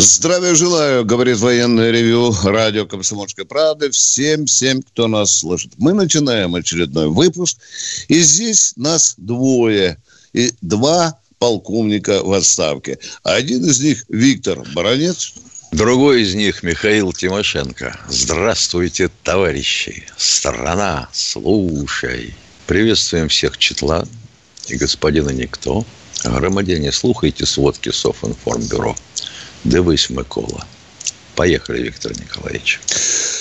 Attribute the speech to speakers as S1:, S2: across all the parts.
S1: Здравия желаю, говорит военное ревю радио Комсомольской правды всем, всем, кто нас слышит. Мы начинаем очередной выпуск, и здесь нас двое, и два полковника в отставке. Один из них Виктор Баранец.
S2: Другой из них Михаил Тимошенко. Здравствуйте, товарищи. Страна, слушай. Приветствуем всех Четла и господина Никто. Громадяне, слухайте сводки Софинформбюро. Дивись, Микола. Поехали, Виктор Николаевич.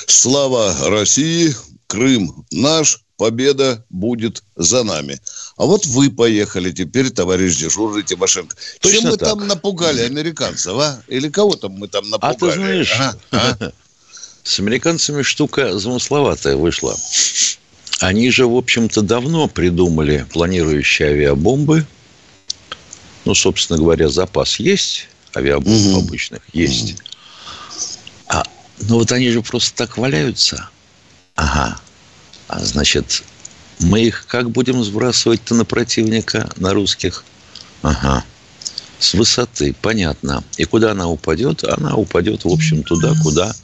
S1: Слава России, Крым наш, победа будет за нами. А вот вы поехали теперь, товарищ дежурный Тимошенко. Точно Чем мы так. там напугали американцев, а? Или кого там мы там напугали?
S2: А ты знаешь, а? А? с американцами штука замысловатая вышла. Они же, в общем-то, давно придумали планирующие авиабомбы. Ну, собственно говоря, запас есть, авиабомб угу. обычных есть. Угу. А, ну, вот они же просто так валяются. Ага. А значит, мы их как будем сбрасывать-то на противника, на русских? Ага. С высоты, понятно. И куда она упадет? Она упадет, в общем, туда, куда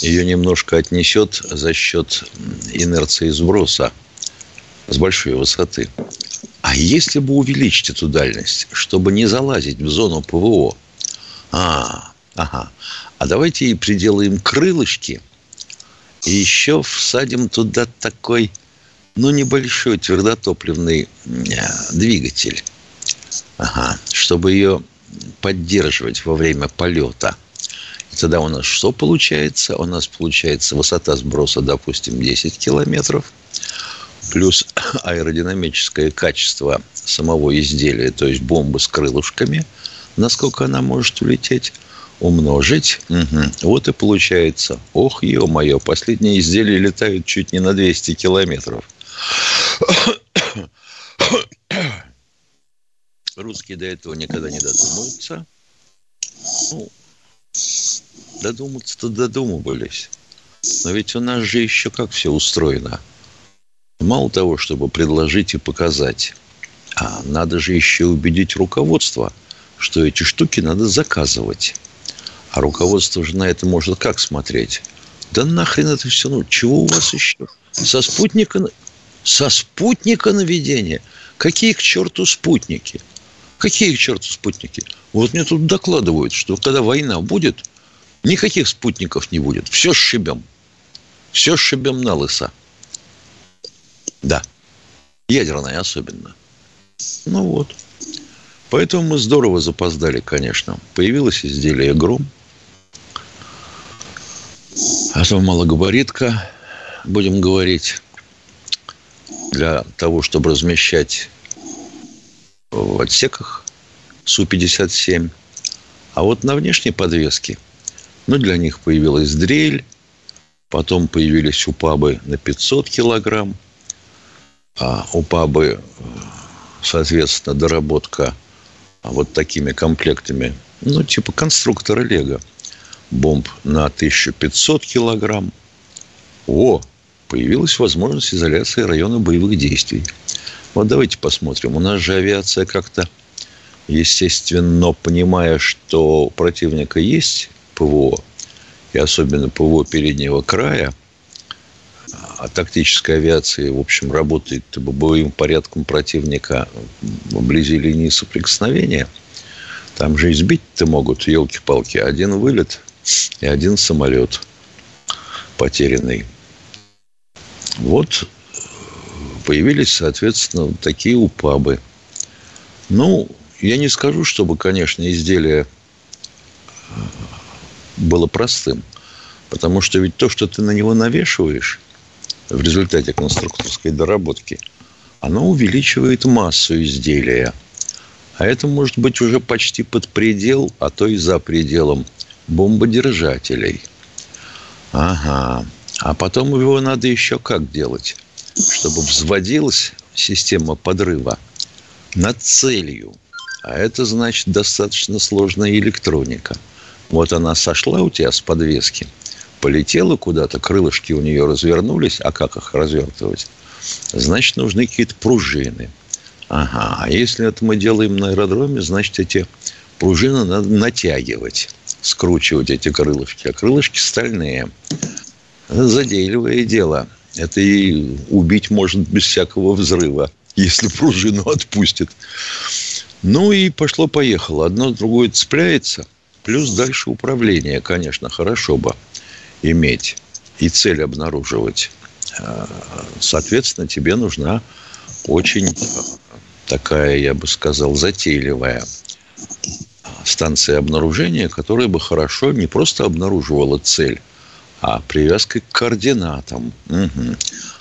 S2: ее немножко отнесет за счет инерции сброса с большой высоты. А если бы увеличить эту дальность, чтобы не залазить в зону ПВО, а, ага, а давайте и приделаем крылышки, и еще всадим туда такой, ну, небольшой твердотопливный э, двигатель, ага, чтобы ее поддерживать во время полета – Тогда у нас что получается? У нас получается высота сброса, допустим, 10 километров, плюс аэродинамическое качество самого изделия, то есть бомбы с крылышками, насколько она может улететь, умножить. Угу. Вот и получается. Ох, ё-моё, последние изделия летают чуть не на 200 километров. Русские до этого никогда не додумаются. Ну, Додуматься-то додумывались. Но ведь у нас же еще как все устроено. Мало того, чтобы предложить и показать, а надо же еще убедить руководство, что эти штуки надо заказывать. А руководство же на это может как смотреть? Да нахрен это все, ну чего у вас еще? Со спутника, со спутника наведения? Какие к черту спутники? Какие к черту спутники? Вот мне тут докладывают, что когда война будет, Никаких спутников не будет. Все сшибем. Все сшибем на лысо. Да. Ядерная особенно. Ну вот. Поэтому мы здорово запоздали, конечно. Появилось изделие «Гром». А то малогабаритка, будем говорить, для того, чтобы размещать в отсеках Су-57. А вот на внешней подвеске – ну, для них появилась дрель, потом появились упабы на 500 килограмм, а упабы, соответственно, доработка вот такими комплектами, ну, типа конструктора Лего. Бомб на 1500 килограмм. О, появилась возможность изоляции района боевых действий. Вот давайте посмотрим. У нас же авиация как-то, естественно, понимая, что у противника есть ПВО, и особенно ПВО переднего края, а тактическая авиация, в общем, работает боевым порядком противника вблизи линии соприкосновения. Там же избить-то могут, елки-палки, один вылет и один самолет потерянный. Вот появились, соответственно, такие упабы. Ну, я не скажу, чтобы, конечно, изделия было простым. Потому что ведь то, что ты на него навешиваешь в результате конструкторской доработки, оно увеличивает массу изделия. А это может быть уже почти под предел, а то и за пределом бомбодержателей. Ага. А потом его надо еще как делать? Чтобы взводилась система подрыва над целью. А это значит достаточно сложная электроника. Вот она сошла у тебя с подвески, полетела куда-то, крылышки у нее развернулись, а как их развертывать? Значит, нужны какие-то пружины. Ага, а если это мы делаем на аэродроме, значит, эти пружины надо натягивать, скручивать эти крылышки. А крылышки стальные. Это задейливое дело. Это и убить можно без всякого взрыва, если пружину отпустит. Ну и пошло-поехало. Одно другое цепляется. Плюс дальше управление, конечно, хорошо бы иметь и цель обнаруживать. А, соответственно, тебе нужна очень такая, я бы сказал, затейливая станция обнаружения, которая бы хорошо не просто обнаруживала цель, а привязкой к координатам. Угу.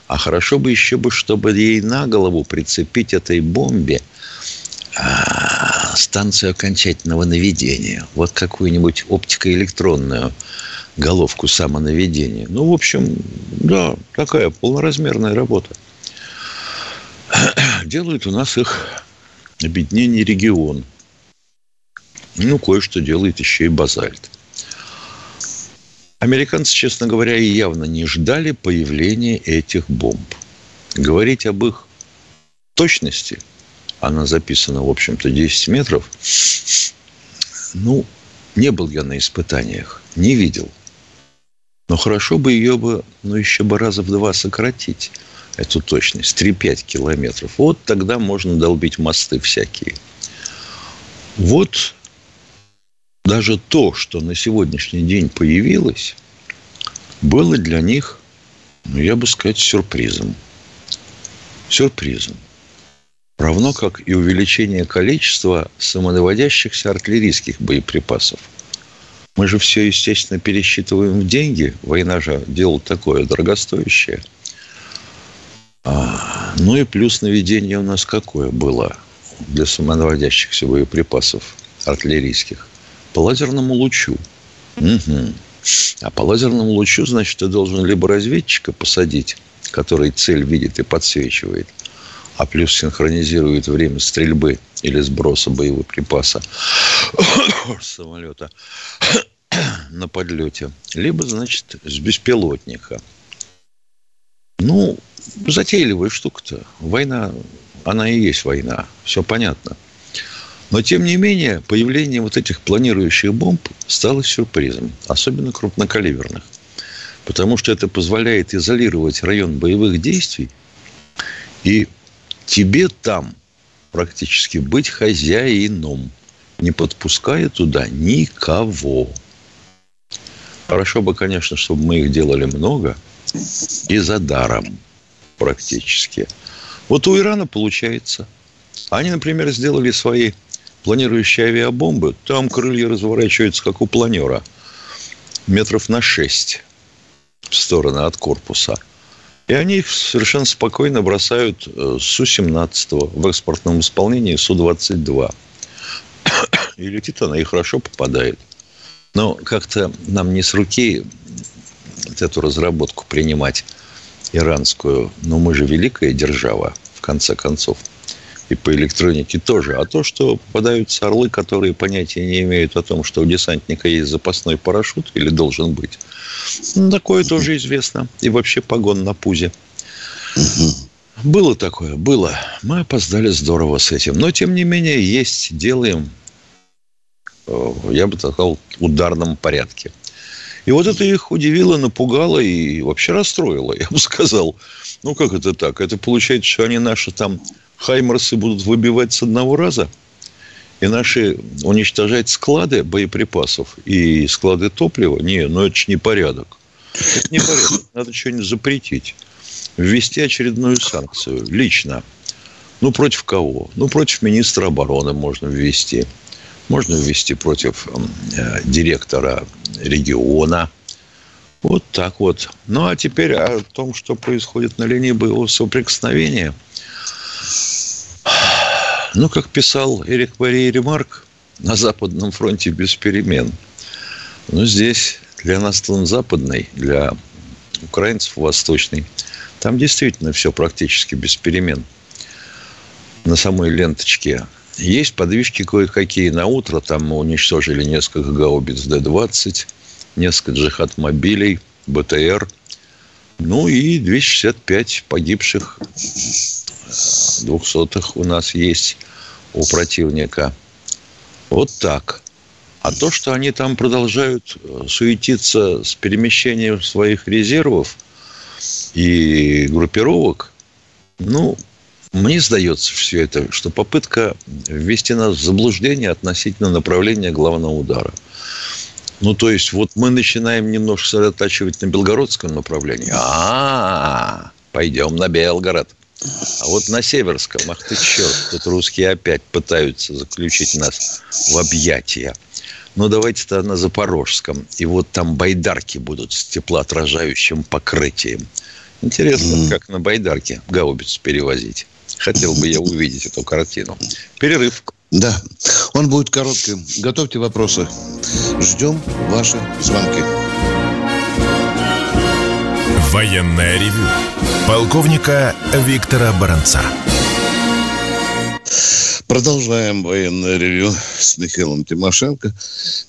S2: А хорошо бы еще бы, чтобы ей на голову прицепить этой бомбе а, станцию окончательного наведения. Вот какую-нибудь оптико-электронную головку самонаведения. Ну, в общем, да, такая полноразмерная работа. Делают у нас их объединение регион. Ну, кое-что делает еще и базальт. Американцы, честно говоря, и явно не ждали появления этих бомб. Говорить об их точности, она записана, в общем-то, 10 метров, ну, не был я на испытаниях, не видел. Но хорошо бы ее бы, ну, еще бы раза в два сократить, эту точность, 3-5 километров. Вот тогда можно долбить мосты всякие. Вот даже то, что на сегодняшний день появилось, было для них, ну, я бы сказать, сюрпризом. Сюрпризом. Равно как и увеличение количества самонаводящихся артиллерийских боеприпасов. Мы же все, естественно, пересчитываем в деньги. Война же дело такое дорогостоящее. А, ну и плюс наведение у нас какое было для самонаводящихся боеприпасов артиллерийских? по лазерному лучу. Угу. А по лазерному лучу, значит, ты должен либо разведчика посадить, который цель видит и подсвечивает, а плюс синхронизирует время стрельбы или сброса боевого припаса самолета на подлете, либо, значит, с беспилотника. Ну, затейливая штука-то. Война, она и есть война. Все понятно. Но, тем не менее, появление вот этих планирующих бомб стало сюрпризом, особенно крупнокалиберных. Потому что это позволяет изолировать район боевых действий, и тебе там практически быть хозяином, не подпуская туда никого. Хорошо бы, конечно, чтобы мы их делали много и за даром практически. Вот у Ирана получается. Они, например, сделали свои планирующие авиабомбы, там крылья разворачиваются, как у планера, метров на 6 в стороны от корпуса. И они их совершенно спокойно бросают э, Су-17 в экспортном исполнении Су-22. И летит она и хорошо попадает. Но как-то нам не с руки эту разработку принимать иранскую. Но мы же великая держава, в конце концов и по электронике тоже. А то, что попадаются орлы, которые понятия не имеют о том, что у десантника есть запасной парашют или должен быть, ну, такое тоже известно. И вообще погон на пузе. Было такое, было. Мы опоздали здорово с этим. Но, тем не менее, есть, делаем, э, я бы сказал, ударном порядке. И вот это их удивило, напугало и вообще расстроило, я бы сказал. Ну, как это так? Это получается, что они наши там Хаймерсы будут выбивать с одного раза, и наши уничтожать склады боеприпасов и склады топлива, не, ну это же не порядок. Это не порядок. Надо что-нибудь запретить. Ввести очередную санкцию. Лично. Ну, против кого? Ну, против министра обороны можно ввести. Можно ввести против э, директора региона. Вот так вот. Ну, а теперь о том, что происходит на линии боевого соприкосновения – ну, как писал Эрик Мария Ремарк, на Западном фронте без перемен. Но здесь для нас он западный, для украинцев восточный. Там действительно все практически без перемен на самой ленточке. Есть подвижки кое-какие на утро. Там мы уничтожили несколько гаубиц Д-20, несколько джихад-мобилей, БТР. Ну и 265 погибших двухсотых у нас есть у противника. Вот так. А то, что они там продолжают э, суетиться с перемещением своих резервов и группировок, ну, мне сдается все это, что попытка ввести нас в заблуждение относительно направления главного удара. Ну, то есть, вот мы начинаем немножко сосредотачивать на белгородском направлении. А, -а, пойдем на Белгород. А вот на Северском, ах ты черт, тут русские опять пытаются заключить нас в объятия. Ну, давайте тогда на Запорожском. И вот там байдарки будут с теплоотражающим покрытием. Интересно, mm. как на байдарке гаубицу перевозить. Хотел бы я увидеть эту картину. Перерыв.
S1: Да, он будет коротким. Готовьте вопросы. Ждем ваши звонки.
S3: Военная ревю. Полковника Виктора Баранца.
S1: Продолжаем военное ревю с Михаилом Тимошенко.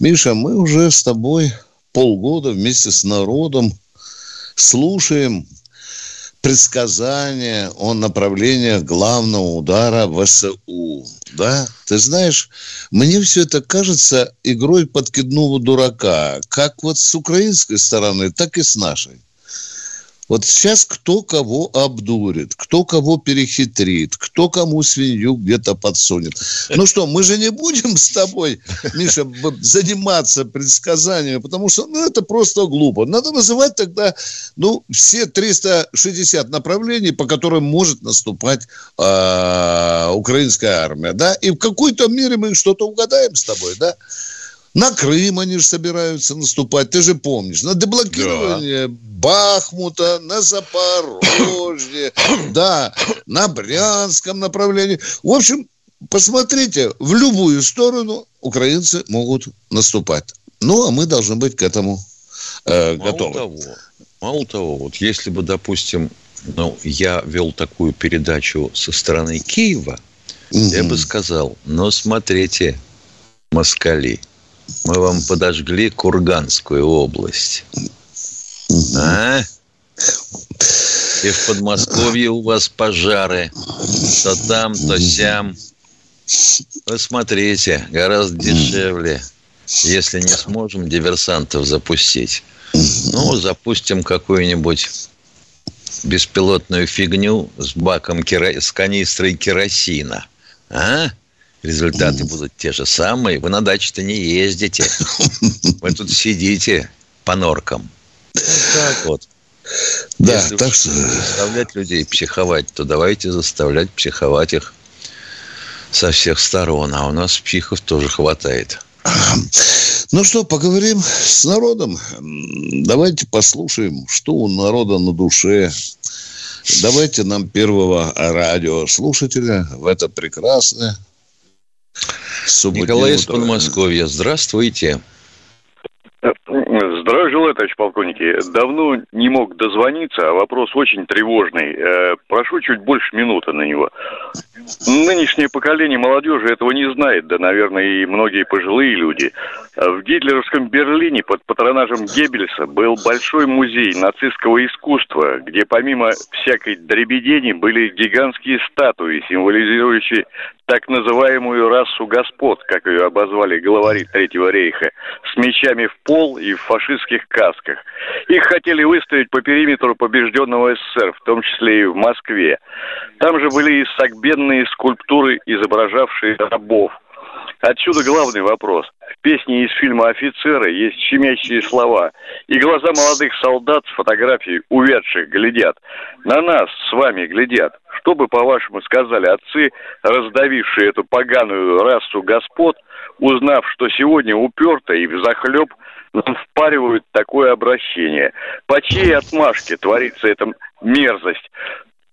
S1: Миша, мы уже с тобой полгода вместе с народом слушаем предсказания о направлениях главного удара ВСУ. Да? Ты знаешь, мне все это кажется игрой подкидного дурака, как вот с украинской стороны, так и с нашей. Вот сейчас кто кого обдурит, кто кого перехитрит, кто кому свинью где-то подсунет. Ну что, мы же не будем с тобой, Миша, заниматься предсказаниями, потому что ну, это просто глупо. Надо называть тогда ну, все 360 направлений, по которым может наступать э, украинская армия. Да? И в какой-то мере мы что-то угадаем с тобой, да? На Крым они же собираются наступать, ты же помнишь. На деблокирование да. Бахмута, на Запорожье, да, на Брянском направлении. В общем, посмотрите, в любую сторону украинцы могут наступать. Ну, а мы должны быть к этому э, мало готовы.
S2: Того, мало того, вот если бы, допустим, ну, я вел такую передачу со стороны Киева, mm я бы сказал, ну, смотрите, москали – мы вам подожгли Курганскую область. А? И в Подмосковье у вас пожары. То там, то сям. Вы смотрите, гораздо дешевле. Если не сможем диверсантов запустить. Ну, запустим какую-нибудь беспилотную фигню с баком, кера... с канистрой керосина. А? Результаты будут те же самые. Вы на даче-то не ездите. Вы тут сидите по норкам. Вот так вот. Да, Если так что... заставлять людей психовать, то давайте заставлять психовать их со всех сторон. А у нас психов тоже хватает.
S1: Ну что, поговорим с народом. Давайте послушаем, что у народа на душе. Давайте нам первого радиослушателя в это прекрасное
S2: Николай из Подмосковья. Здравствуйте.
S4: Здравия желаю, товарищ полковники. Давно не мог дозвониться, а вопрос очень тревожный. Э, прошу чуть больше минуты на него. Нынешнее поколение молодежи этого не знает, да, наверное, и многие пожилые люди. В гитлеровском Берлине под патронажем Геббельса был большой музей нацистского искусства, где помимо всякой дребедени были гигантские статуи, символизирующие так называемую расу господ, как ее обозвали главари Третьего рейха, с мечами в пол и в фашистских касках. Их хотели выставить по периметру побежденного СССР, в том числе и в Москве. Там же были и сагбенные скульптуры, изображавшие рабов. Отсюда главный вопрос. В песне из фильма «Офицеры» есть щемящие слова. И глаза молодых солдат с фотографией увядших глядят. На нас с вами глядят. Что бы, по-вашему, сказали отцы, раздавившие эту поганую расу господ, узнав, что сегодня уперто и взахлеб нам впаривают такое обращение? По чьей отмашке творится эта мерзость?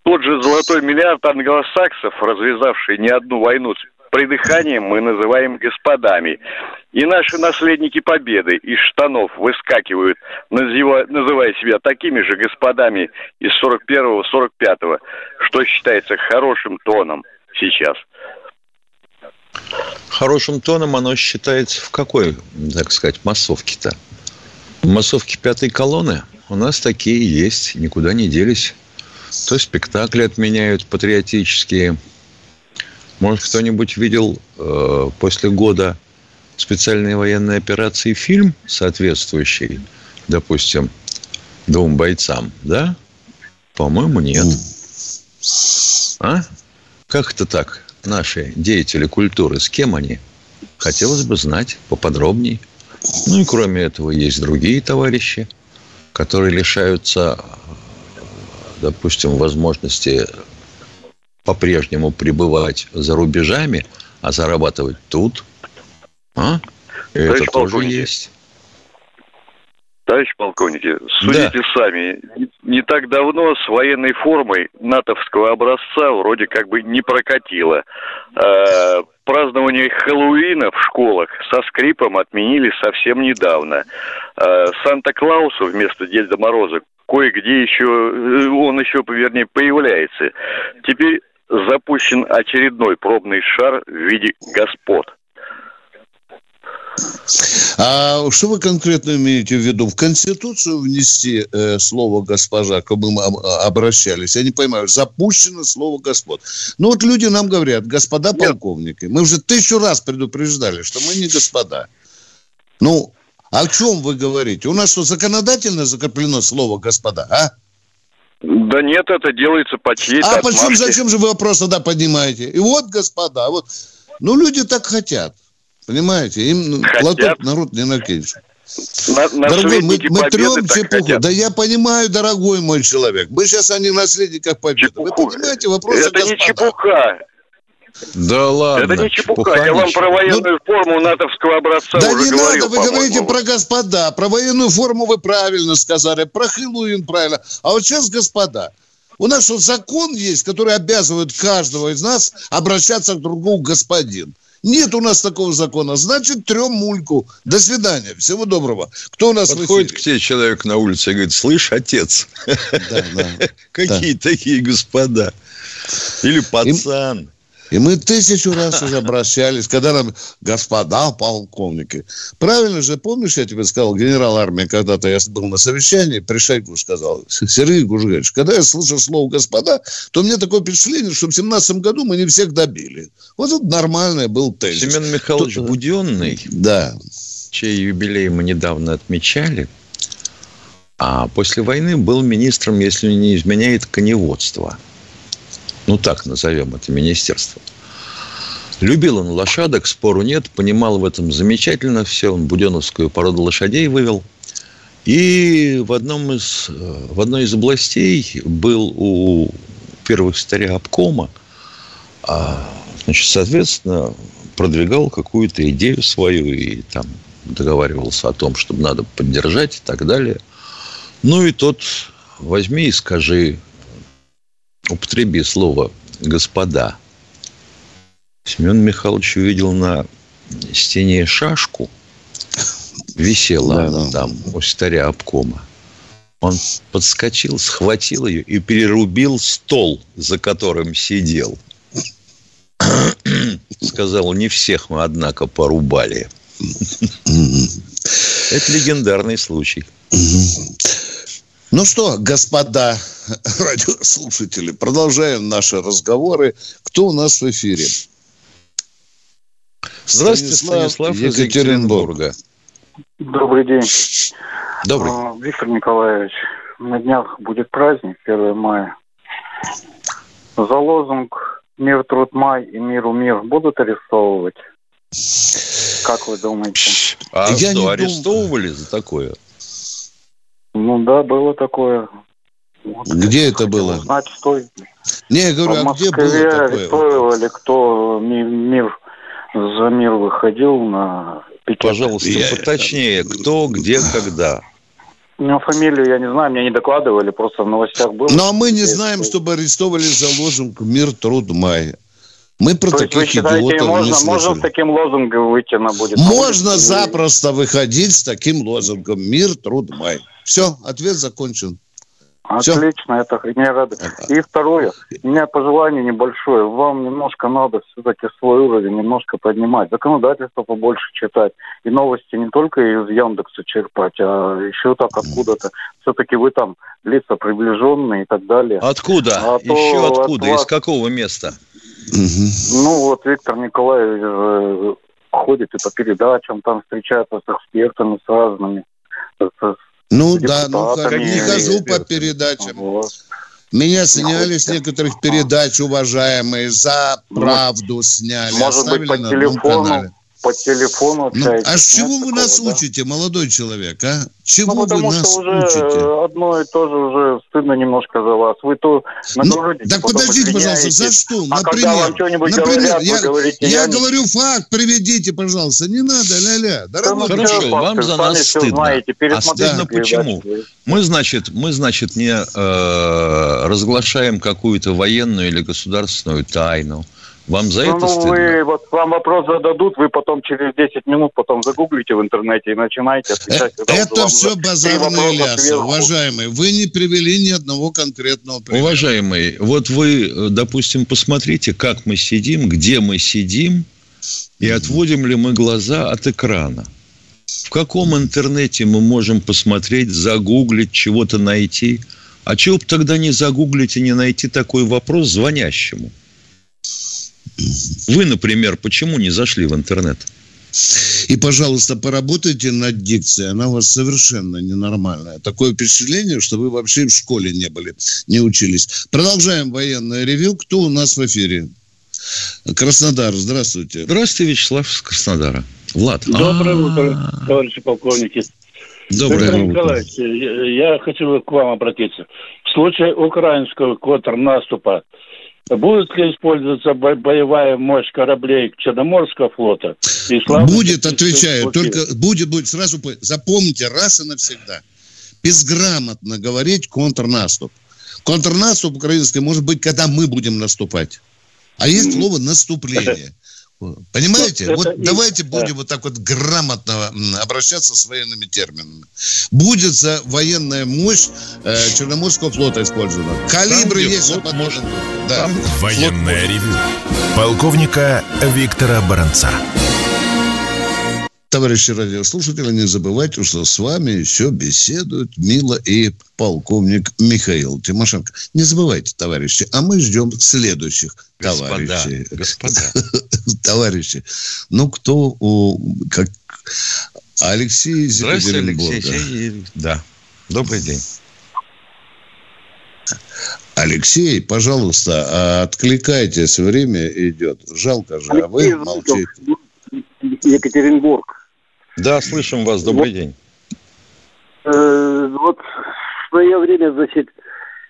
S4: Тот же золотой миллиард англосаксов, развязавший не одну войну придыханием мы называем господами. И наши наследники победы из штанов выскакивают, называя себя такими же господами из 41-го, 45-го, что считается хорошим тоном сейчас.
S2: Хорошим тоном оно считается в какой, так сказать, массовке-то? В массовке пятой колонны у нас такие есть, никуда не делись. То спектакли отменяют патриотические. Может, кто-нибудь видел э, после года специальной военной операции фильм соответствующий, допустим, двум бойцам, да? По-моему, нет. А? Как это так? Наши деятели культуры, с кем они? Хотелось бы знать поподробнее. Ну и кроме этого есть другие товарищи, которые лишаются допустим, возможности по-прежнему пребывать за рубежами, а зарабатывать тут, а?
S4: это тоже есть. Товарищ полковники, судите да. сами. Не так давно с военной формой натовского образца вроде как бы не прокатило. Э, празднование Хэллоуина в школах со скрипом отменили совсем недавно. Э, Санта-Клаусу вместо Деда Мороза кое-где еще, э, он еще, вернее, появляется. Теперь запущен очередной пробный шар в виде господ.
S1: А что вы конкретно имеете в виду? В Конституцию внести э, слово «госпожа», бы мы обращались? Я не понимаю. Запущено слово «господ». Ну вот люди нам говорят, господа полковники. Мы уже тысячу раз предупреждали, что мы не господа. Ну, о чем вы говорите? У нас что, законодательно закреплено слово «господа», а?
S4: Да нет, это делается по чьей-то
S1: А отмашке. почему, зачем же вы вопрос тогда поднимаете? И вот, господа, вот, ну, люди так хотят, понимаете? Им хотят. лоток народ не накинешь. На, дорогой, мы, мы трем чепуху. Хотят. Да я понимаю, дорогой мой человек. Мы сейчас о не наследниках победы. Чепуху. Вы понимаете вопрос?
S4: Это господа. не чепуха.
S2: Да ладно.
S4: Это не чепуха. Я вам про военную ну, форму натовского образца
S1: Да не говорил, надо, вы говорите про господа. Про военную форму вы правильно сказали. Про Хэллоуин правильно. А вот сейчас господа. У нас что, закон есть, который обязывает каждого из нас обращаться к другому господин. Нет у нас такого закона. Значит, трем мульку. До свидания. Всего доброго. Кто у нас
S2: Подходит к тебе человек на улице и говорит, слышь, отец, какие такие господа? Или пацан.
S1: И мы тысячу раз уже обращались, когда нам, господа полковники, правильно же, помнишь, я тебе сказал, генерал армии, когда-то я был на совещании, при Шойгу сказал, Сергей Гужевич, когда я слышу слово «господа», то меня такое впечатление, что в семнадцатом году мы не всех добили. Вот это нормальный был тезис.
S2: Семен Михайлович Тут... Буденный,
S1: да.
S2: чей юбилей мы недавно отмечали, а после войны был министром, если не изменяет, коневодства – ну, так назовем это министерство. Любил он лошадок, спору нет, понимал в этом замечательно все. Он буденовскую породу лошадей вывел. И в, одном из, в одной из областей был у первых старя обкома, а, значит, соответственно, продвигал какую-то идею свою и там договаривался о том, чтобы надо поддержать и так далее. Ну и тот возьми и скажи употреби слово «господа». Семен Михайлович увидел на стене шашку, висела да, она да. там у старя обкома. Он подскочил, схватил ее и перерубил стол, за которым сидел. Сказал, не всех мы, однако, порубали. Это легендарный случай.
S1: Ну что, господа радиослушатели, продолжаем наши разговоры. Кто у нас в эфире?
S2: Здравствуйте, Станислав, Станислав из Екатеринбурга.
S5: Добрый день.
S2: Добрый.
S5: А, Виктор Николаевич, на днях будет праздник, 1 мая. За лозунг «Мир, труд, май» и «Миру мир» будут арестовывать? Как вы думаете?
S2: А Я что, не арестовывали дум... за такое?
S5: Ну да, было такое.
S1: Вот, Где это было?
S5: Знать, что...
S1: Не, я говорю, а где было такое?
S5: арестовывали, кто мир за мир выходил на
S2: пикет. Пожалуйста, я... поточнее, кто, где, когда.
S5: Ну, фамилию я не знаю, мне не докладывали, просто в новостях было.
S1: Ну, а мы не знаем, чтобы арестовали за лозунг «Мир, труд, май». Мы про То таких вы считаете, идиотов можно, не слышали.
S5: Можно с таким лозунгом выйти на будет?
S1: Можно запросто выходить с таким лозунгом. Мир, труд, май. Все, ответ закончен.
S5: Отлично, Все. это мне рады. И второе, у меня пожелание небольшое. Вам немножко надо все-таки свой уровень немножко поднимать. Законодательство побольше читать. И новости не только из Яндекса черпать, а еще так откуда-то. Все-таки вы там лица приближенные и так далее.
S2: Откуда? А еще откуда? От вас... Из какого места?
S5: Ну вот Виктор Николаевич э, ходит и по передачам, там встречается с экспертами, с разными, с
S1: ну да, ну как не хожу по передачам. Вот. Меня сняли с некоторых передач, уважаемые, за правду сняли.
S5: Может быть, по телефону по телефону общаетесь.
S1: Ну, а с чего вы нас да? учите, молодой человек, а? Чего ну, потому
S5: вы нас
S1: что уже учите?
S5: одно и то же уже стыдно немножко за вас. Вы то
S1: нагрузите, ну, Так подождите, пожалуйста, за что?
S5: А например, например,
S1: говорят, я, говорите, я, я говорю факт, приведите, пожалуйста, не надо, ля-ля.
S2: Дорогой, да, Хорошо, вам за нас стыдно. Знаете, а стыдно почему? Мы, значит, мы, значит, не э, разглашаем какую-то военную или государственную тайну. Вам за ну, это стыдно?
S5: Вы, вот вам вопрос зададут, вы потом через 10 минут потом загуглите в интернете и начинаете отвечать.
S1: Это все базарные лясы, уважаемые. Вы не привели ни одного конкретного
S2: примера. Уважаемые, вот вы, допустим, посмотрите, как мы сидим, где мы сидим, и отводим ли мы глаза от экрана. В каком интернете мы можем посмотреть, загуглить, чего-то найти? А чего бы тогда не загуглить и не найти такой вопрос звонящему? Вы, например, почему не зашли в интернет?
S1: И, пожалуйста, поработайте над дикцией. Она у вас совершенно ненормальная. Такое впечатление, что вы вообще в школе не были, не учились. Продолжаем военное ревю. Кто у нас в эфире? Краснодар, здравствуйте.
S2: Здравствуйте, Вячеслав из Краснодара. Влад.
S6: Доброе утро, товарищи полковники.
S1: Доброе утро. Николаевич,
S6: я хочу к вам обратиться. В случае украинского контрнаступа Будет ли использоваться боевая мощь кораблей Черноморского флота?
S1: Будет, отвечаю. Только будет, будет. Сразу запомните раз и навсегда. Безграмотно говорить контрнаступ. Контрнаступ украинский может быть, когда мы будем наступать. А есть слово наступление. Понимаете? Ну, вот и... давайте будем да. вот так вот грамотно обращаться с военными терминами. Будет за военная мощь э, Черноморского флота использована. Калибры есть. Флот может...
S3: да. Военная ревю. Полковника Виктора Баранца.
S1: Товарищи радиослушатели, не забывайте, что с вами еще беседуют Мила и полковник Михаил Тимошенко. Не забывайте, товарищи, а мы ждем следующих господа, товарищей.
S2: Господа.
S1: Товарищи. Ну, кто у... Как, Алексей из
S2: Алексей. Да. Добрый день.
S1: Алексей, пожалуйста, а откликайтесь, время идет. Жалко же, а вы молчите.
S5: Екатеринбург.
S2: Да, слышим вас. Добрый вот, день.
S5: Э, вот в свое время, значит,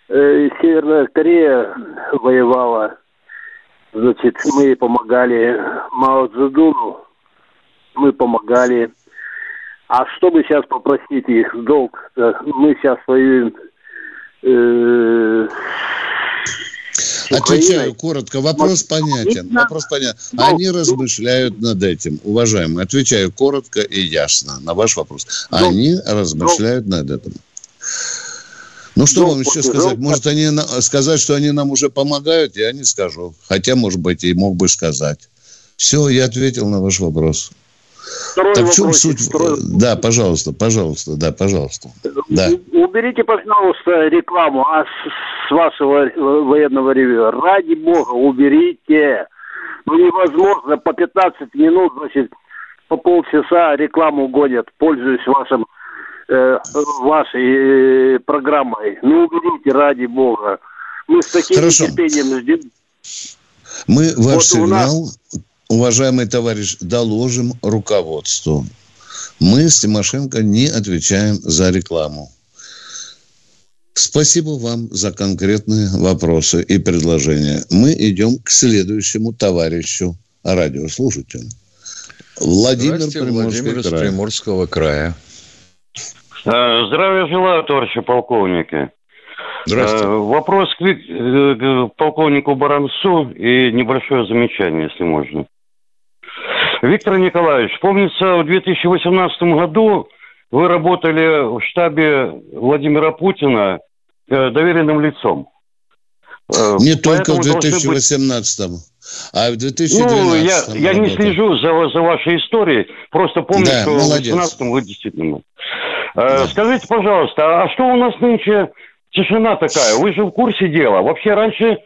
S5: э, Северная Корея воевала. Значит, мы помогали Мао Цзэдуну, мы помогали. А чтобы сейчас попросить их долг, мы сейчас воюем э,
S1: Отвечаю коротко. Вопрос понятен. Вопрос понятен. Они размышляют над этим, уважаемые. Отвечаю коротко и ясно на ваш вопрос. Они размышляют над этим. Ну, что вам еще сказать? Может, они сказать, что они нам уже помогают, я не скажу. Хотя, может быть, и мог бы сказать. Все, я ответил на ваш вопрос. Второй так в чем суть? Второй... Да, пожалуйста, пожалуйста, да, пожалуйста. Да.
S5: Уберите, пожалуйста, рекламу а с, с вашего военного ревю. Ради бога, уберите. Ну, невозможно по 15 минут, значит, по полчаса рекламу гонят, пользуясь вашим, э, вашей э, программой. Ну, уберите, ради бога. Мы с таким Хорошо. терпением ждем.
S1: Мы ваш вот сигнал уважаемый товарищ, доложим руководству. Мы с Тимошенко не отвечаем за рекламу. Спасибо вам за конкретные вопросы и предложения. Мы идем к следующему товарищу радиослушателю.
S2: Владимир, Владимир из Приморского края.
S7: Здравия желаю, товарищи полковники.
S2: Здравствуйте.
S7: Э, Вопрос э, к полковнику Баранцу и небольшое замечание, если можно. Виктор Николаевич, помнится, в 2018 году вы работали в штабе Владимира Путина э, доверенным лицом. Э,
S1: Не только в
S7: поэтому должны быть-
S1: 2018, а в 2012.
S7: Ну, я, я не слежу за, за вашей историей, просто помню,
S1: Да,
S7: что
S1: молодец.
S7: в 18 вы действительно. Э, Скажите, пожалуйста, а что у нас нынче тишина такая? Вы же в курсе дела. Вообще раньше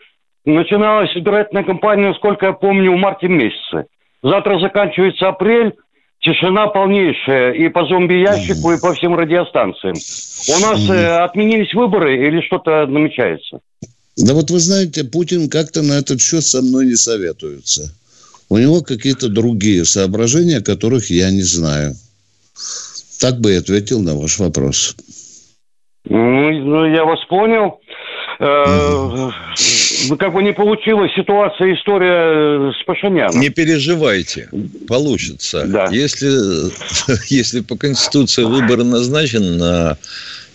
S7: начиналась избирательная кампания, сколько я помню, в марте месяце. Завтра заканчивается апрель, тишина полнейшая и по зомби-ящику, и по всем радиостанциям. У нас э, отменились выборы или что-то намечается?
S1: Да вот вы знаете, Путин как-то на этот счет со мной не советуется. У него какие-то другие соображения, которых я не знаю. Так бы я ответил на ваш вопрос.
S7: Ну, ну, я вас понял. Ну, как бы не получилась ситуация, история э, с Пашиняном.
S2: Не переживайте, получится.
S7: Да.
S2: Если, если по Конституции выбор назначен на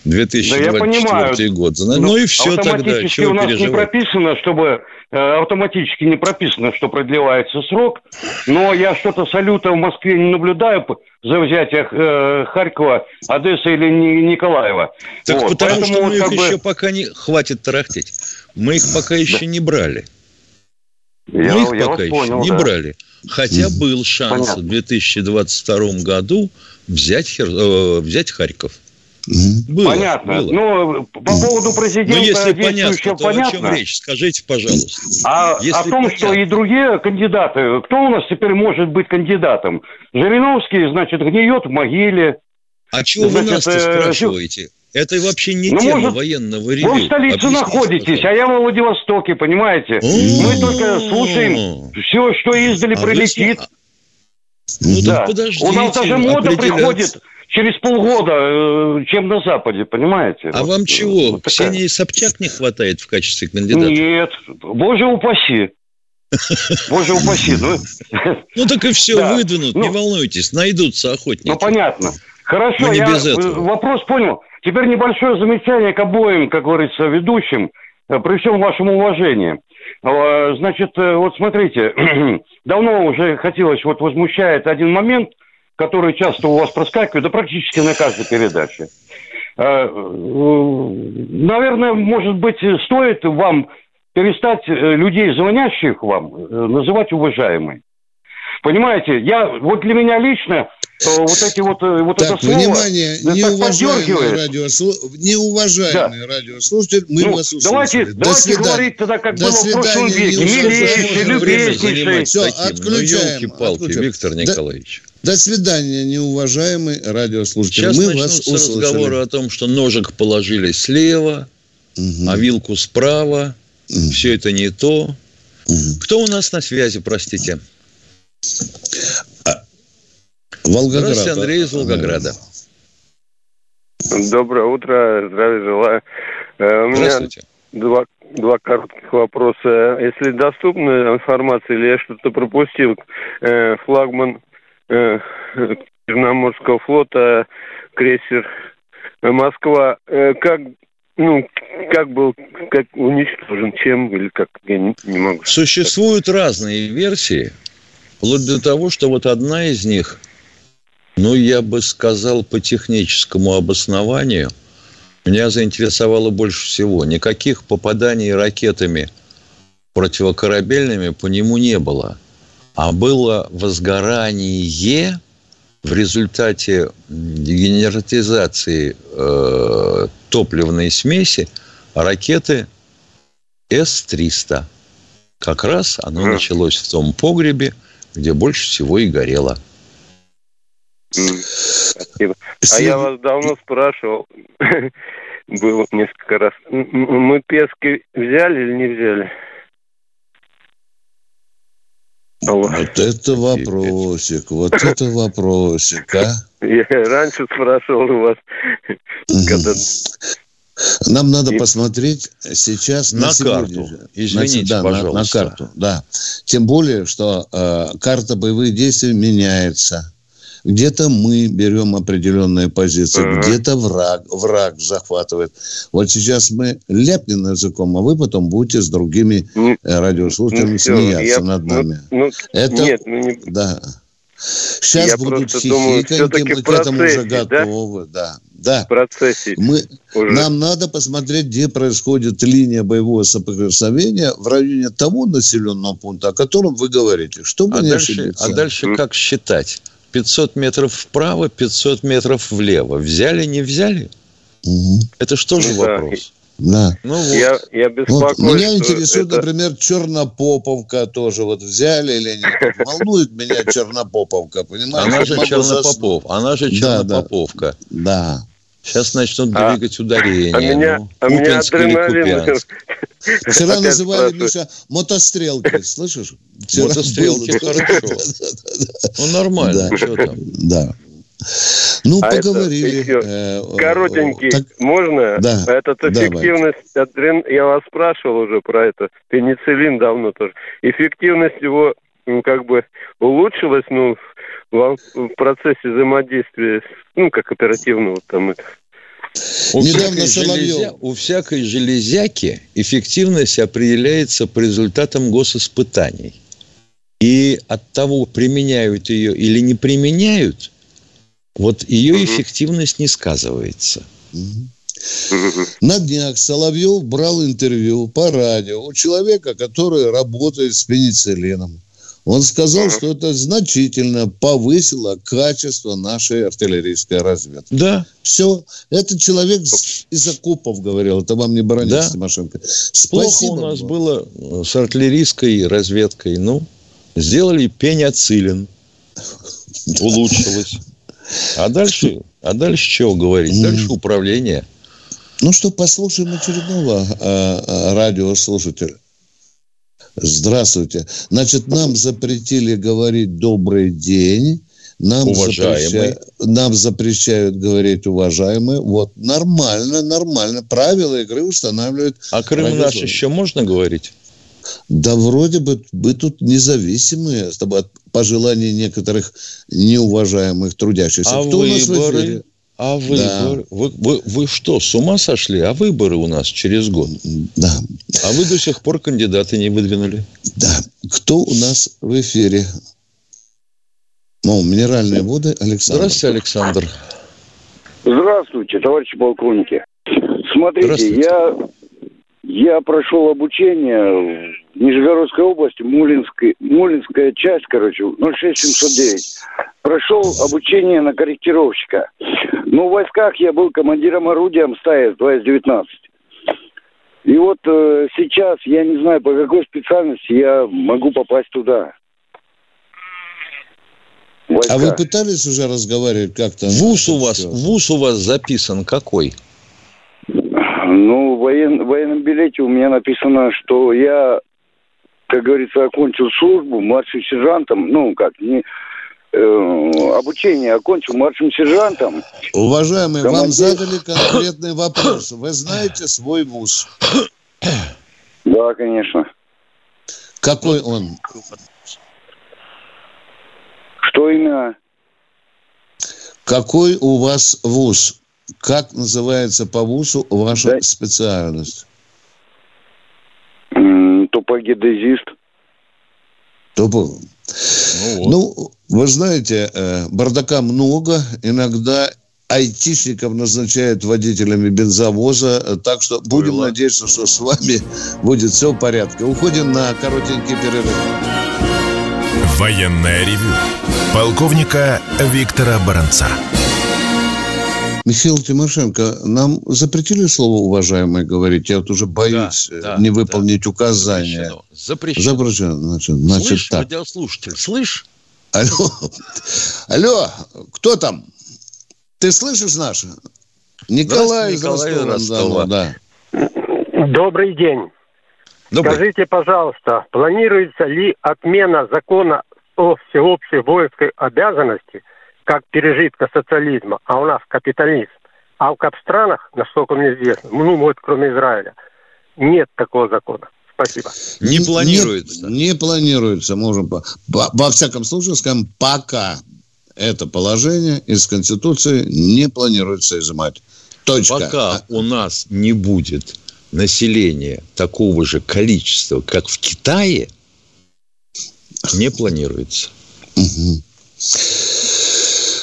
S2: 2024
S7: понимаю.
S2: год, ну, ну и все тогда, чего
S7: у нас не
S2: переживать?
S7: прописано, чтобы автоматически не прописано, что продлевается срок. Но я что-то салюта в Москве не наблюдаю за взятие э, Харькова, Одессы или Ни- Николаева.
S2: Так
S7: Вот,
S2: потому
S7: поэтому
S2: что мы их
S7: как бы-
S2: еще пока не... Хватит тарахтеть. Мы их пока еще не брали.
S7: я,
S2: мы их
S7: я
S2: пока еще
S7: понял,
S2: не
S7: да.
S2: брали. Хотя был шанс
S7: Понятно.
S2: в 2022 году взять, Хер- э, взять Харьков. Было,
S7: Понятно.
S2: было.
S7: Ну, по поводу президента
S2: Ну, если понятно, то о
S7: понятно.
S2: чем речь? Скажите, пожалуйста.
S7: А
S2: Если
S7: о том, что
S2: понятно.
S7: и другие кандидаты, кто у нас теперь может быть кандидатом? Жириновский, значит, гниет в могиле.
S2: А чего вы
S7: Значит,
S2: нас
S7: э,
S2: спрашиваете? Это вообще не
S7: Ну,
S2: тема
S7: может,
S2: военного ревю.
S7: Вы в столице
S2: Объясните,
S7: находитесь, а я во Владивостоке, понимаете?
S2: пожалуйста.
S7: Мы только слушаем все, что издали
S2: А вы
S7: прилетит.
S2: Ну
S7: Да.
S2: так подождите.
S7: У нас даже мода
S2: определяться.
S7: приходит через полгода, э, чем на Западе, понимаете?
S2: А
S7: Вот,
S2: вам
S7: э,
S2: чего?
S7: вот такая.
S2: Ксении Собчак не хватает в качестве кандидата?
S7: Нет, боже упаси. Боже упаси. Ну,
S2: Ну так и все,
S7: Да.
S2: выдвинут,
S7: Ну,
S2: не волнуйтесь, найдутся охотники.
S7: Ну, понятно. Хорошо,
S2: не
S7: я э, вопрос понял. Теперь небольшое замечание к обоим, как говорится, ведущим, при всем вашем уважении. Значит, вот смотрите, давно уже хотелось, вот возмущает один момент, который часто у вас проскакивает, да практически на каждой передаче. Э, э, Наверное, может быть, стоит вам перестать э, людей, звонящих вам, называть уважаемыми. Понимаете, я, вот для меня лично вот эти вот, э, вот это
S1: Так,
S7: слово...
S1: внимание,
S7: да,
S1: неуважаемый, радиослу- неуважаемый радиослушатель, мы
S7: Ну,
S1: вас услышали.
S7: давайте,
S1: До
S7: давайте
S1: свидания.
S7: говорить тогда, как
S1: До
S7: было в прошлом
S1: свидания,
S7: веке. Милейший, любезнейший.
S1: Всё,
S2: таким.
S1: отключаем,
S2: Ну,
S1: отключаем.
S2: Виктор
S1: Да-
S2: Николаевич.
S1: До свидания, неуважаемый радиослушатель.
S2: Сейчас
S1: мы вас услышали.
S2: разговоры о том, что ножик положили слева,
S1: Мгм.
S2: а вилку справа.
S1: Мгм.
S2: Все это не то.
S1: Мгм.
S2: Кто у нас на связи, простите?
S1: Волгоград.
S2: Здравствуйте, Андрей из Волгограда.
S8: Доброе утро, здравия желаю. Э, У меня
S2: Здравствуйте.
S8: два, два коротких вопроса. Если доступна информация или я что-то пропустил, э, флагман э, Черноморского флота, крейсер Москва, как ну, как был как уничтожен, чем или как, я не, не могу.
S2: Существуют разные версии, вплоть до того, что вот одна из них, ну, я бы сказал, по техническому обоснованию, меня заинтересовало больше всего. Никаких попаданий ракетами противокорабельными по нему не было. А было возгорание в результате генератизации э, топливной смеси ракеты С-300. Как раз оно началось в том погребе, где больше всего и горело.
S8: Спасибо. А я вас давно спрашивал, было несколько раз. Мы пески взяли или не взяли?
S1: Вот это вопросик, вот это вопросик, а?
S8: Я раньше спрашивал у вас, когда...
S1: Нам надо
S8: И-
S1: посмотреть сейчас на,
S2: На карту.
S1: же.
S2: Извините,
S1: да, на- На,
S2: пожалуйста.
S1: карту, да. Тем более, что э, карта боевых действий меняется. Где-то мы берем определенные позиции, uh-huh. где-то враг, враг захватывает. Вот сейчас мы ляпнем языком, а вы потом будете с другими ну, радиослушателями ну, смеяться я, над нами. Ну, ну, Это, нет, ну, не... да. Сейчас я будут хихиканьки, мы к этому уже готовы. Да? Да.
S8: В процессе.
S1: Мы, уже. Нам надо посмотреть, где происходит линия боевого соприкосновения в районе того населенного пункта, о котором вы говорите. Чтобы
S2: а
S1: не
S2: дальше,
S1: ошибиться.
S2: А дальше как считать? 500 метров вправо, 500 метров влево. Взяли, не взяли? Угу. Это что же да. вопрос?
S1: Да.
S8: Ну, вот. я, я
S1: вот меня интересует, это... например, Чернопоповка тоже. Вот взяли или нет? Волнует меня Чернопоповка, понимаешь?
S2: Она же Чернопопов. Она же Чернопоповка.
S1: Да.
S2: Сейчас начнут а, двигать ударение.
S8: А меня, ну, а меня адреналин...
S1: Вчера называли, Миша, мотострелки, слышишь?
S2: мотострелки, хорошо. Ну, нормально, что там?
S1: Да. Ну, а поговорили. Это,
S8: коротенький, так, можно? Да. Этот эффективность, адрен... я вас спрашивал уже про это, пенициллин давно тоже. Эффективность его ну, как бы улучшилась, ну, в процессе взаимодействия, ну, как оперативного там
S2: У всякой, железя... у всякой железяки эффективность определяется по результатам госиспытаний. И от того, применяют ее или не применяют, вот ее угу. эффективность не сказывается.
S1: Угу. На днях Соловьев брал интервью по радио у человека, который работает с пенициллином. Он сказал, что это значительно повысило качество нашей артиллерийской разведки.
S2: Да.
S1: Все. Этот человек из окопов говорил. Это вам не Баранец да.
S2: Тимошенко. Спасибо. Плохо у нас вам. было э, с артиллерийской разведкой. Ну, сделали пеняцилин. Улучшилось. А дальше, а дальше чего говорить? Дальше управление.
S1: Ну что, послушаем очередного э, э, радиослушателя. Здравствуйте. Значит, нам запретили говорить «добрый день». Нам запрещают, нам запрещают говорить уважаемые. Вот нормально, нормально. Правила игры устанавливают.
S2: А Крым наш еще можно говорить?
S1: Да вроде бы мы тут независимые от пожеланий некоторых неуважаемых трудящихся.
S2: А Кто выборы? А выборы? Да. Вы, вы, вы что, с ума сошли? А выборы у нас через год.
S1: Да.
S2: А вы до сих пор кандидаты не выдвинули.
S1: Да. Кто у нас в эфире? Ну, минеральные воды, Александр.
S2: Здравствуйте, Александр.
S9: Здравствуйте, товарищи полковники. Смотрите, я, я прошел обучение в Нижегородской области, Мулинской, Мулинская часть, короче, 06709. Прошел обучение на корректировщика. Ну, в войсках я был командиром орудием стаи 219. И вот э, сейчас я не знаю, по какой специальности я могу попасть туда.
S1: Войска. А вы пытались уже разговаривать как-то?
S2: ВУЗ у вас, ВУЗ у вас записан какой?
S9: Ну, в воен, военном билете у меня написано, что я, как говорится, окончил службу младшим сержантом, ну, как, не, обучение окончил младшим сержантом.
S1: Уважаемый, командир... вам задали конкретный вопрос. Вы знаете свой вуз?
S9: Да, конечно.
S1: Какой он?
S9: Что именно?
S1: Какой у вас вуз? Как называется по вузу ваша да. специальность?
S9: Топогидезист.
S1: Топо... Ну, вот. ну, вы знаете, э, бардака много. Иногда айтишников назначают водителями бензовоза. Э, так что будем Было. надеяться, что с вами будет все в порядке. Уходим на коротенький перерыв.
S3: Военная ревю. Полковника Виктора Баранца.
S1: Михаил Тимошенко, нам запретили слово «уважаемый» говорить? Я вот уже боюсь да, да, не выполнить да. указания.
S2: Запрещено.
S1: Запрещено. Значит, значит
S2: слышь,
S1: так.
S2: радиослушатель, слышь?
S1: Алло, алло, кто там? Ты слышишь наш? Николай из Ростова. Да.
S10: Добрый день. Добрый. Скажите, пожалуйста, планируется ли отмена закона о всеобщей воинской обязанности как пережитка социализма, а у нас капитализм. А в капстранах, насколько мне известно, ну, вот кроме Израиля, нет такого закона. Спасибо.
S2: Не планируется.
S1: Не, не планируется, можем. Во всяком случае, скажем, пока. это положение из Конституции не планируется изымать. Точка.
S2: Пока а у нас не будет населения такого же количества, как в Китае, не планируется.
S1: Угу.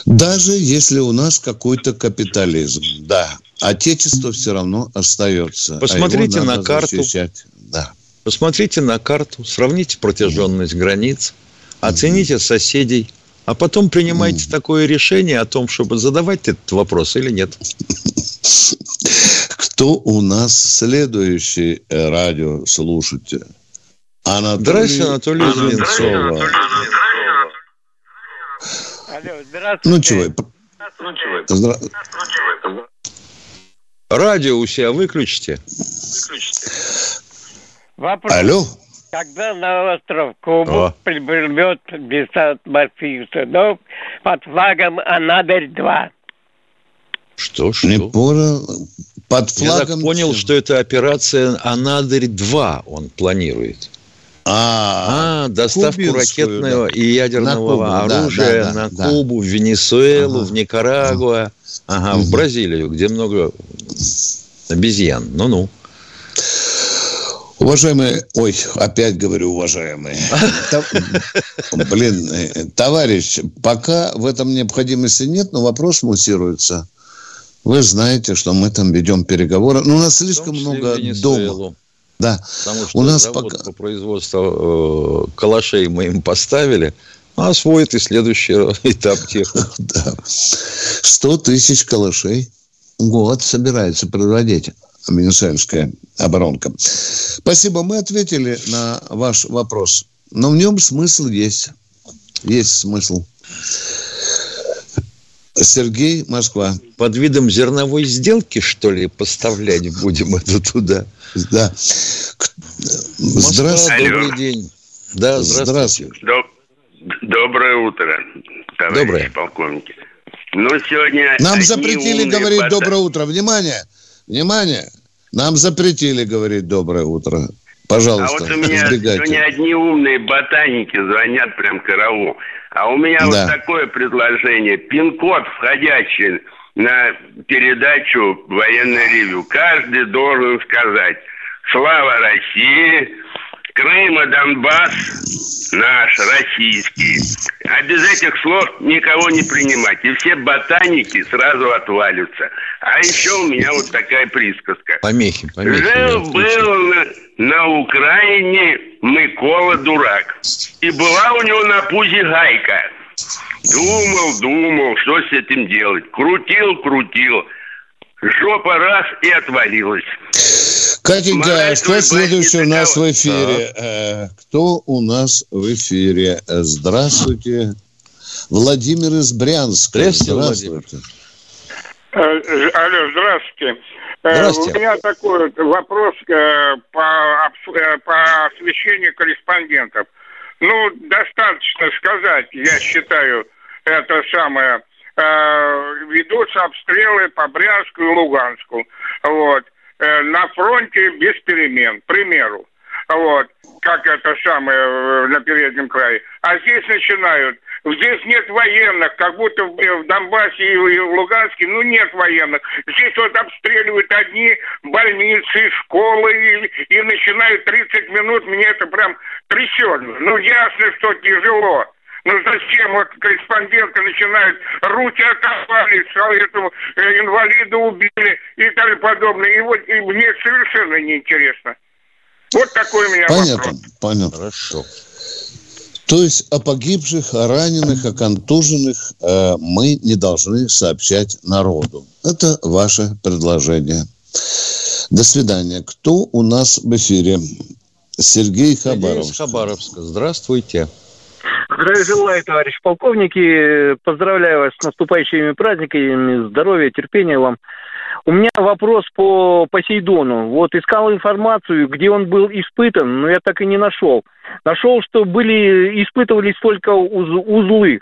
S1: Даже если у нас какой-то капитализм, да, отечество все равно остается.
S2: А Посмотрите а на карту. Защищать.
S1: Да.
S2: Посмотрите на карту, сравните протяженность границ, оцените соседей, а потом принимайте такое решение о том, чтобы задавать этот вопрос или нет.
S1: Кто у нас следующий э, радиослушатель?
S2: Анатолий... Здравствуйте, Анатолий Звенцова.
S1: Алло, здравствуйте. Ну чего? Ну чего? Здра...
S2: Радио у себя выключите. Выключите.
S11: Вопрос. Алло. Когда на остров Кубу приберет десант судов под флагом Анадырь-2?
S2: Что, что?
S1: Не понял. Под флагом...
S2: Я так понял, что это операция Анадырь-2 он планирует. А, а доставку ракетного да. и ядерного Кубу, оружия да, да, на да, Кубу, в Венесуэлу, ага. в Никарагуа, ага, угу. в Бразилию, где много обезьян. Ну-ну.
S1: Уважаемые, ой, опять говорю, уважаемые. Блин, товарищ, пока в этом необходимости нет, но вопрос муссируется. Вы знаете, что мы там ведем переговоры. Ну, у нас слишком много дома.
S2: Да. Потому что у нас завод пока... по производству э, калашей мы им поставили, а освоит и следующий этап техники.
S1: Да. 100 тысяч калашей год собирается производить Венесуэльская оборонка. Спасибо. Мы ответили на ваш вопрос. Но в нем смысл есть. Есть смысл. Сергей, Москва.
S2: Под видом зерновой сделки, что ли, поставлять будем это туда?
S1: Да.
S2: Здравствуйте. Добрый день.
S1: Да, здравствуйте.
S12: Доброе утро, товарищи Доброе. полковники.
S1: Ну, сегодня... Нам запретили говорить бата... доброе утро. Внимание! Внимание! Нам запретили говорить доброе утро. Пожалуйста,
S12: А вот у меня избегайте. сегодня одни умные ботаники звонят прям караул. А у меня да. вот такое предложение. Пин-код входящий на передачу «Военное ревю». Каждый должен сказать «Слава России», «Крым и Донбасс наш, российский». А без этих слов никого не принимать. И все ботаники сразу отвалятся. А еще у меня вот такая присказка.
S2: Помехи, помехи.
S12: Жил-был на, на Украине Микола Дурак. И была у него на пузе гайка. Думал, думал, что с этим делать. Крутил, крутил. Жопа раз и отвалилась.
S1: Катенька, кто следующий у нас в эфире? Да. Кто у нас в эфире? Здравствуйте. Владимир из Брянска.
S2: Здравствуйте. Здравствуйте.
S13: Э, алло, здравствуйте.
S2: Э, здравствуйте.
S13: У меня такой вопрос э, по, по освещению корреспондентов. Ну, достаточно сказать, я считаю, это самое, ведутся обстрелы по Брянску и Луганску. Вот. На фронте без перемен, к примеру. Вот. Как это самое на переднем крае. А здесь начинают Здесь нет военных, как будто в Донбассе и в Луганске, ну, нет военных. Здесь вот обстреливают одни больницы, школы, и, и начинают 30 минут, мне это прям трясет. Ну, ясно, что тяжело. Ну зачем вот корреспонденты начинают, руки оторвали, этому э, инвалида убили и так подобное. И вот и мне совершенно неинтересно. Вот такой у меня
S1: Понятно,
S13: вопрос.
S1: понятно. Хорошо. То есть о погибших, о раненых, о контуженных э, мы не должны сообщать народу. Это ваше предложение. До свидания. Кто у нас в эфире? Сергей Хабаровск.
S2: Сергей Хабаровска. Здравствуйте.
S14: Здравия желаю, товарищ полковники. Поздравляю вас с наступающими праздниками. Здоровья, терпения вам. У меня вопрос по Посейдону. Вот искал информацию, где он был испытан, но я так и не нашел. Нашел, что были испытывались только уз, узлы.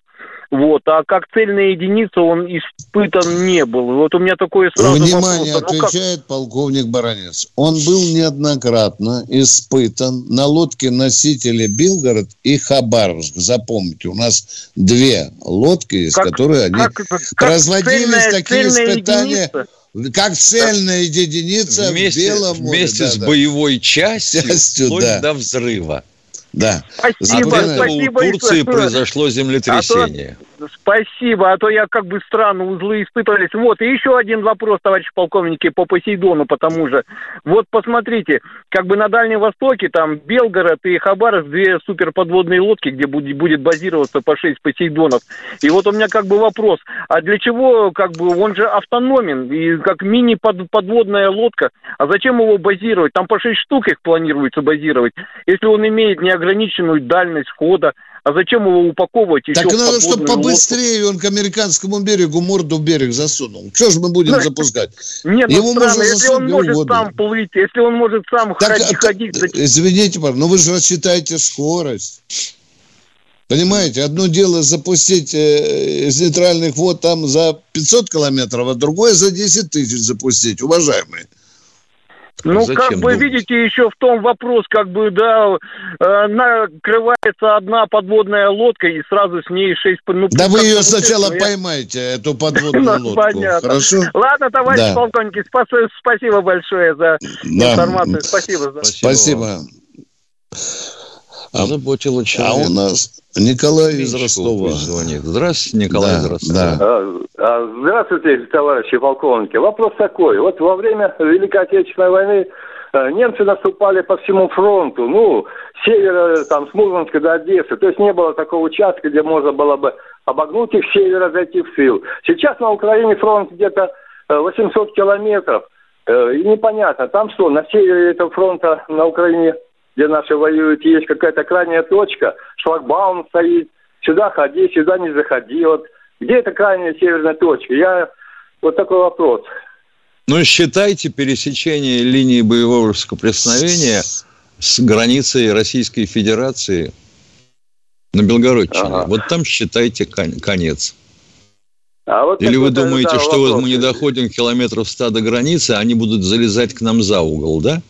S14: Вот, а как цельная единица он испытан не был. Вот у меня такое сразу
S1: Внимание, вопрос. Ну, отвечает как... полковник Баранец. Он был неоднократно испытан на лодке носителя Белгород и Хабаровск. Запомните, у нас две лодки, из как, которые они как, как производились цельная, такие цельная испытания. Единица? Как цельная единица
S2: вместе, в Белом море. Вместе да, с да. боевой частью, частью вплоть да. до взрыва.
S1: Да.
S14: Спасибо,
S2: а спасибо. У Турции произошло землетрясение.
S14: Спасибо, а то я как бы странно узлы испытывались. Вот, и еще один вопрос, товарищ полковники, по Посейдону, потому же. Вот посмотрите, как бы на Дальнем Востоке, там Белгород и Хабаровск, две суперподводные лодки, где будет, базироваться по шесть Посейдонов. И вот у меня как бы вопрос, а для чего, как бы, он же автономен, и как мини-подводная лодка, а зачем его базировать? Там по шесть штук их планируется базировать, если он имеет неограниченную дальность хода, а зачем его упаковывать
S1: еще Так надо, чтобы побыстрее лодку? он к американскому берегу морду в берег засунул. Что же мы будем ну, запускать?
S14: Нет, ну, Его странно, можно если он может воду. сам плыть, если он может сам так, ходить, а, ходить...
S1: Зачем? Извините, но вы же рассчитаете скорость. Понимаете, одно дело запустить э, из нейтральных вод там за 500 километров, а другое за 10 тысяч запустить, уважаемые.
S14: Ну, Зачем как бы, думать? видите, еще в том вопрос, как бы, да, э, накрывается одна подводная лодка, и сразу с ней шесть... Ну,
S1: да вы ее сначала я... поймаете, эту подводную ну, лодку. Понятно. Хорошо?
S14: Ладно, товарищ да. полковники, спасибо большое за информацию. Спасибо.
S1: Спасибо.
S2: Озаботило человека.
S1: А у нас Николай из Ростова. Звонит.
S2: Здравствуйте, Николай да, из Ростова. Да.
S15: А, а, здравствуйте, товарищи полковники. Вопрос такой. Вот во время Великой Отечественной войны э, немцы наступали по всему фронту. Ну, с севера, там, с Мурманска до Одессы. То есть не было такого участка, где можно было бы обогнуть их с севера, зайти в сил. Сейчас на Украине фронт где-то 800 э, километров. Э, и непонятно, там что, на севере этого фронта на Украине где наши воюют, есть какая-то крайняя точка, шлагбаум стоит, сюда ходи, сюда не заходи. Вот где эта крайняя северная точка? Я вот такой вопрос.
S2: Ну, считайте пересечение линии боевого соприкосновения с границей Российской Федерации на Белгородчине. Ага. Вот там считайте конец. А вот Или вы думаете, да, что вопрос. мы не доходим километров ста до границы, а они будут залезать к нам за угол, да?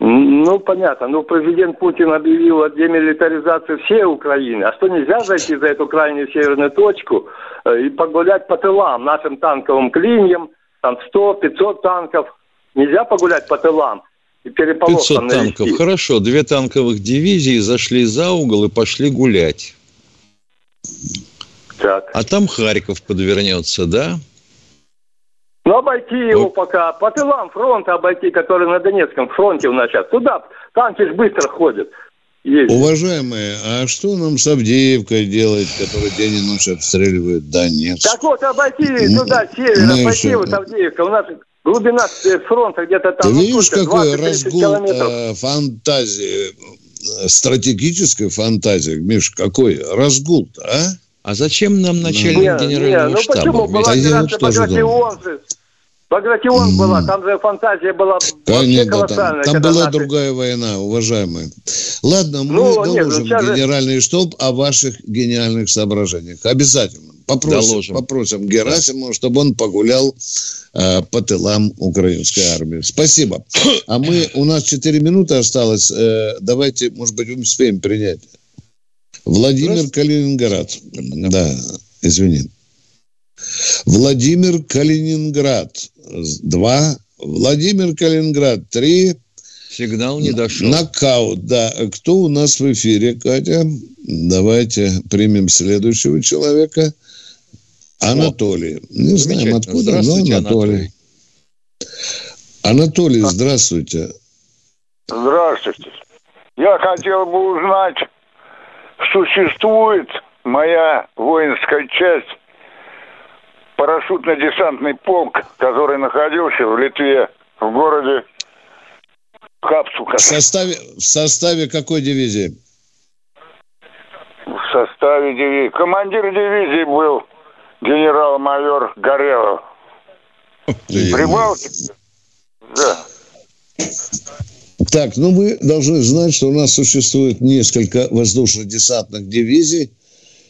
S15: Ну, понятно. Ну, президент Путин объявил о демилитаризации всей Украины. А что, нельзя зайти за эту крайнюю северную точку э, и погулять по тылам нашим танковым клиньям, там 100-500 танков. Нельзя погулять по тылам?
S2: И 500 танков. Хорошо. Две танковых дивизии зашли за угол и пошли гулять. Так. А там Харьков подвернется, да?
S15: Ну, обойти его вот. пока. По тылам фронта обойти, который на Донецком фронте у нас сейчас. Туда танки же быстро ходят.
S1: Ездят. Уважаемые, а что нам с Авдеевкой делать, который день и ночь обстреливает Донецк?
S15: Так вот, обойти туда, север, Мы обойти еще... вот Авдеевка. У нас глубина фронта где-то там.
S1: Ты ну, видишь, какой разгул э, фантазии, стратегической фантазии, Миш, какой разгул-то, а?
S2: А зачем нам начальник не, генерального не, ну штаба? Почему?
S15: Была операция Багратион же. Багратион mm. была, там же фантазия была
S1: Конечно, там, там была наши... другая война, уважаемые. Ладно, мы ну, доложим нет, ну, генеральный же... штаб о ваших гениальных соображениях. Обязательно. Попросим, доложим. попросим Герасимова, чтобы он погулял э, по тылам украинской армии. Спасибо. А мы, у нас 4 минуты осталось. Э, давайте, может быть, успеем принять. Владимир Калининград. Да, извини. Владимир Калининград. Два. Владимир Калининград. Три.
S2: Сигнал не дошел.
S1: Нокаут, да. Кто у нас в эфире, Катя? Давайте примем следующего человека. Анатолий. Не знаем откуда, но Анатолий. Анатолий. Анатолий, здравствуйте.
S16: Здравствуйте. Я хотел бы узнать, существует моя воинская часть, парашютно-десантный полк, который находился в Литве, в городе Капсука.
S1: В составе, в составе какой дивизии?
S16: В составе дивизии. Командир дивизии был генерал-майор Горелов. Прибалтика?
S1: Да. Так, ну мы должны знать, что у нас существует несколько воздушно-десантных дивизий,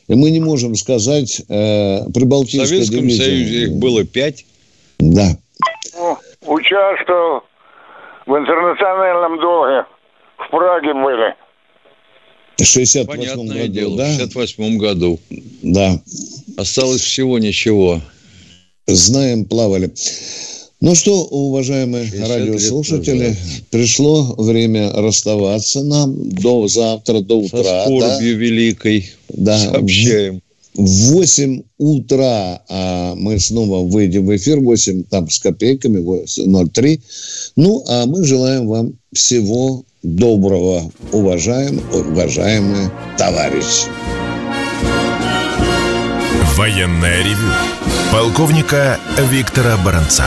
S1: И мы не можем сказать, э, Прибалтийская В
S2: Советском дивизия... Союзе их было пять.
S1: Да.
S16: Ну, участвовал в интернациональном долге. В Праге были.
S1: В 68 году,
S2: дело, да? В 68 году.
S1: Да.
S2: Осталось всего ничего.
S1: Знаем, плавали. Ну что, уважаемые радиослушатели, пришло время расставаться нам до завтра, до утра. Со
S2: скорбью да? великой
S1: да.
S2: сообщаем.
S1: В 8 утра а мы снова выйдем в эфир, 8 там с копейками, 03. Ну, а мы желаем вам всего доброго, уважаем, уважаемые товарищи.
S3: Военная ревю. Полковника Виктора Баранца.